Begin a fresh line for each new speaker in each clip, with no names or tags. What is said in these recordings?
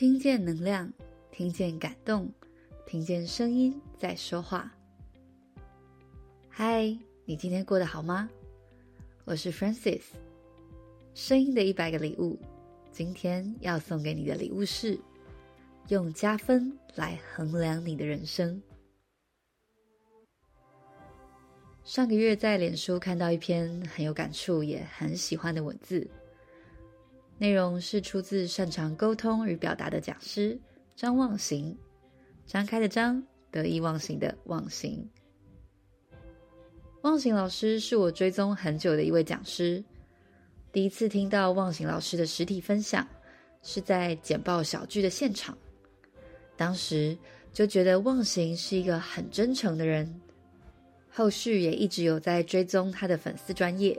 听见能量，听见感动，听见声音在说话。嗨，你今天过得好吗？我是 Francis，声音的一百个礼物。今天要送给你的礼物是，用加分来衡量你的人生。上个月在脸书看到一篇很有感触也很喜欢的文字，内容是出自擅长沟通与表达的讲师张望行，张开的张，得意忘形的忘形。忘形老师是我追踪很久的一位讲师，第一次听到忘形老师的实体分享是在简报小聚的现场，当时就觉得忘形是一个很真诚的人。后续也一直有在追踪他的粉丝专业，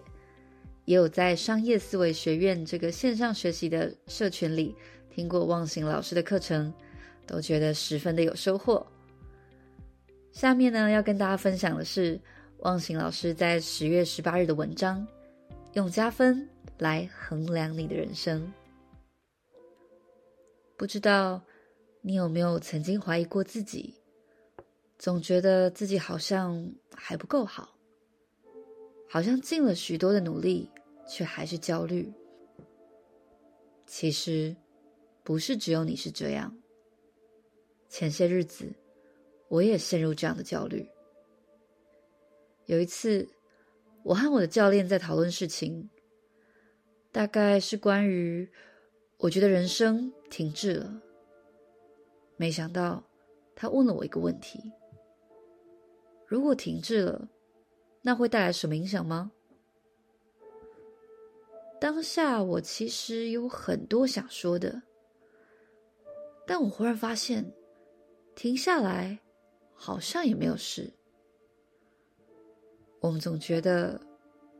也有在商业思维学院这个线上学习的社群里听过忘形老师的课程，都觉得十分的有收获。下面呢，要跟大家分享的是忘形老师在十月十八日的文章，用加分来衡量你的人生。不知道你有没有曾经怀疑过自己？总觉得自己好像还不够好，好像尽了许多的努力，却还是焦虑。其实，不是只有你是这样。前些日子，我也陷入这样的焦虑。有一次，我和我的教练在讨论事情，大概是关于我觉得人生停滞了。没想到，他问了我一个问题。如果停滞了，那会带来什么影响吗？当下我其实有很多想说的，但我忽然发现，停下来好像也没有事。我们总觉得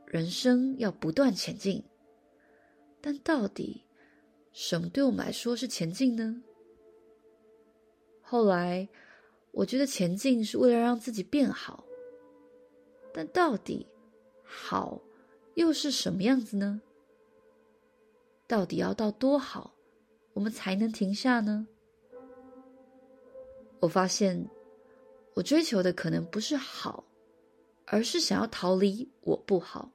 人生要不断前进，但到底什么对我们来说是前进呢？后来。我觉得前进是为了让自己变好，但到底好又是什么样子呢？到底要到多好，我们才能停下呢？我发现，我追求的可能不是好，而是想要逃离我不好，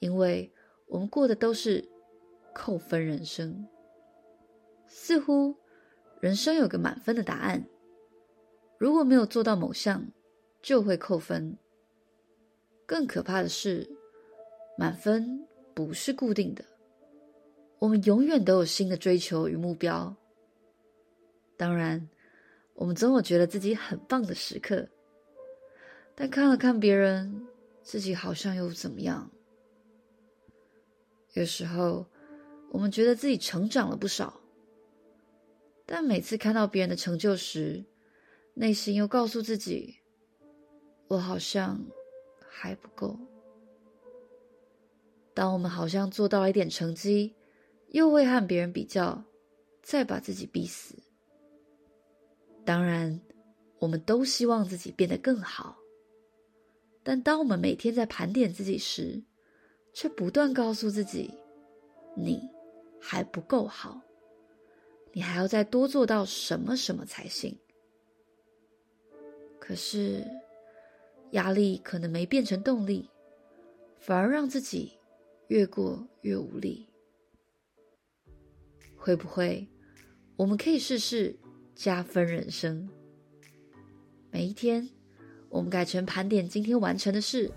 因为我们过的都是扣分人生，似乎人生有个满分的答案。如果没有做到某项，就会扣分。更可怕的是，满分不是固定的，我们永远都有新的追求与目标。当然，我们总有觉得自己很棒的时刻，但看了看别人，自己好像又怎么样？有时候，我们觉得自己成长了不少，但每次看到别人的成就时，内心又告诉自己，我好像还不够。当我们好像做到了一点成绩，又会和别人比较，再把自己逼死。当然，我们都希望自己变得更好，但当我们每天在盘点自己时，却不断告诉自己，你还不够好，你还要再多做到什么什么才行。可是，压力可能没变成动力，反而让自己越过越无力。会不会，我们可以试试加分人生？每一天，我们改成盘点今天完成的事，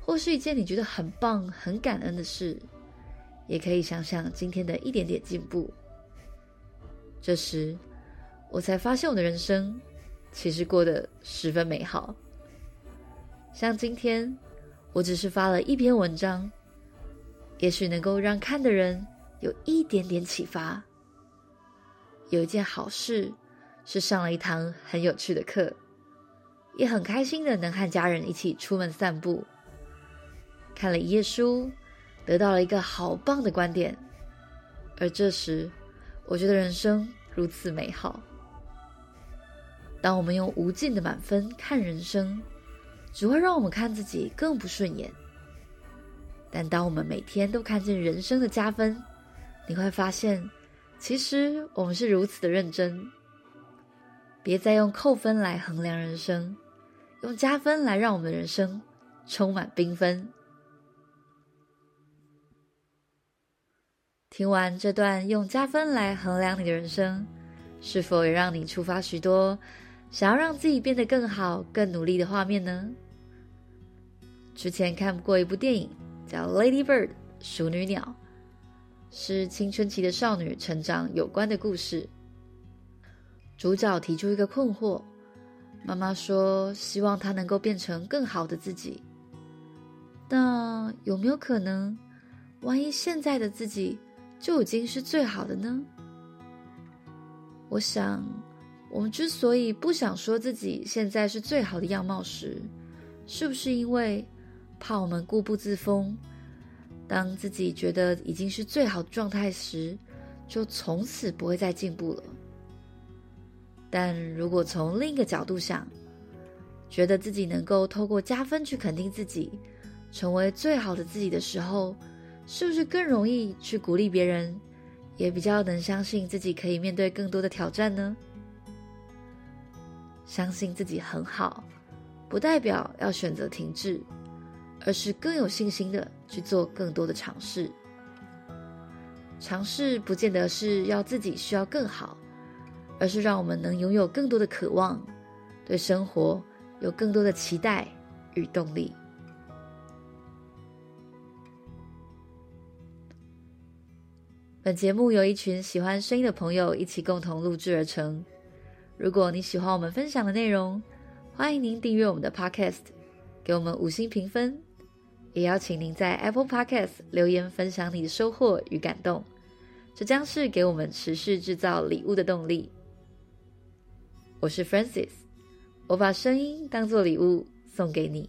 或是一件你觉得很棒、很感恩的事，也可以想想今天的一点点进步。这时，我才发现我的人生。其实过得十分美好。像今天，我只是发了一篇文章，也许能够让看的人有一点点启发。有一件好事，是上了一堂很有趣的课，也很开心的能和家人一起出门散步，看了一页书，得到了一个好棒的观点。而这时，我觉得人生如此美好。当我们用无尽的满分看人生，只会让我们看自己更不顺眼。但当我们每天都看见人生的加分，你会发现，其实我们是如此的认真。别再用扣分来衡量人生，用加分来让我们的人生充满缤纷。听完这段用加分来衡量你的人生，是否也让你触发许多想要让自己变得更好、更努力的画面呢？之前看过一部电影，叫《Lady Bird》淑女鸟，是青春期的少女成长有关的故事。主角提出一个困惑，妈妈说希望她能够变成更好的自己。那有没有可能，万一现在的自己就已经是最好的呢？我想，我们之所以不想说自己现在是最好的样貌时，是不是因为怕我们固步自封？当自己觉得已经是最好的状态时，就从此不会再进步了。但如果从另一个角度想，觉得自己能够透过加分去肯定自己，成为最好的自己的时候，是不是更容易去鼓励别人，也比较能相信自己可以面对更多的挑战呢？相信自己很好，不代表要选择停滞，而是更有信心的去做更多的尝试。尝试不见得是要自己需要更好，而是让我们能拥有更多的渴望，对生活有更多的期待与动力。本节目由一群喜欢声音的朋友一起共同录制而成。如果你喜欢我们分享的内容，欢迎您订阅我们的 Podcast，给我们五星评分，也邀请您在 Apple Podcast 留言分享你的收获与感动，这将是给我们持续制造礼物的动力。我是 Francis，我把声音当做礼物送给你。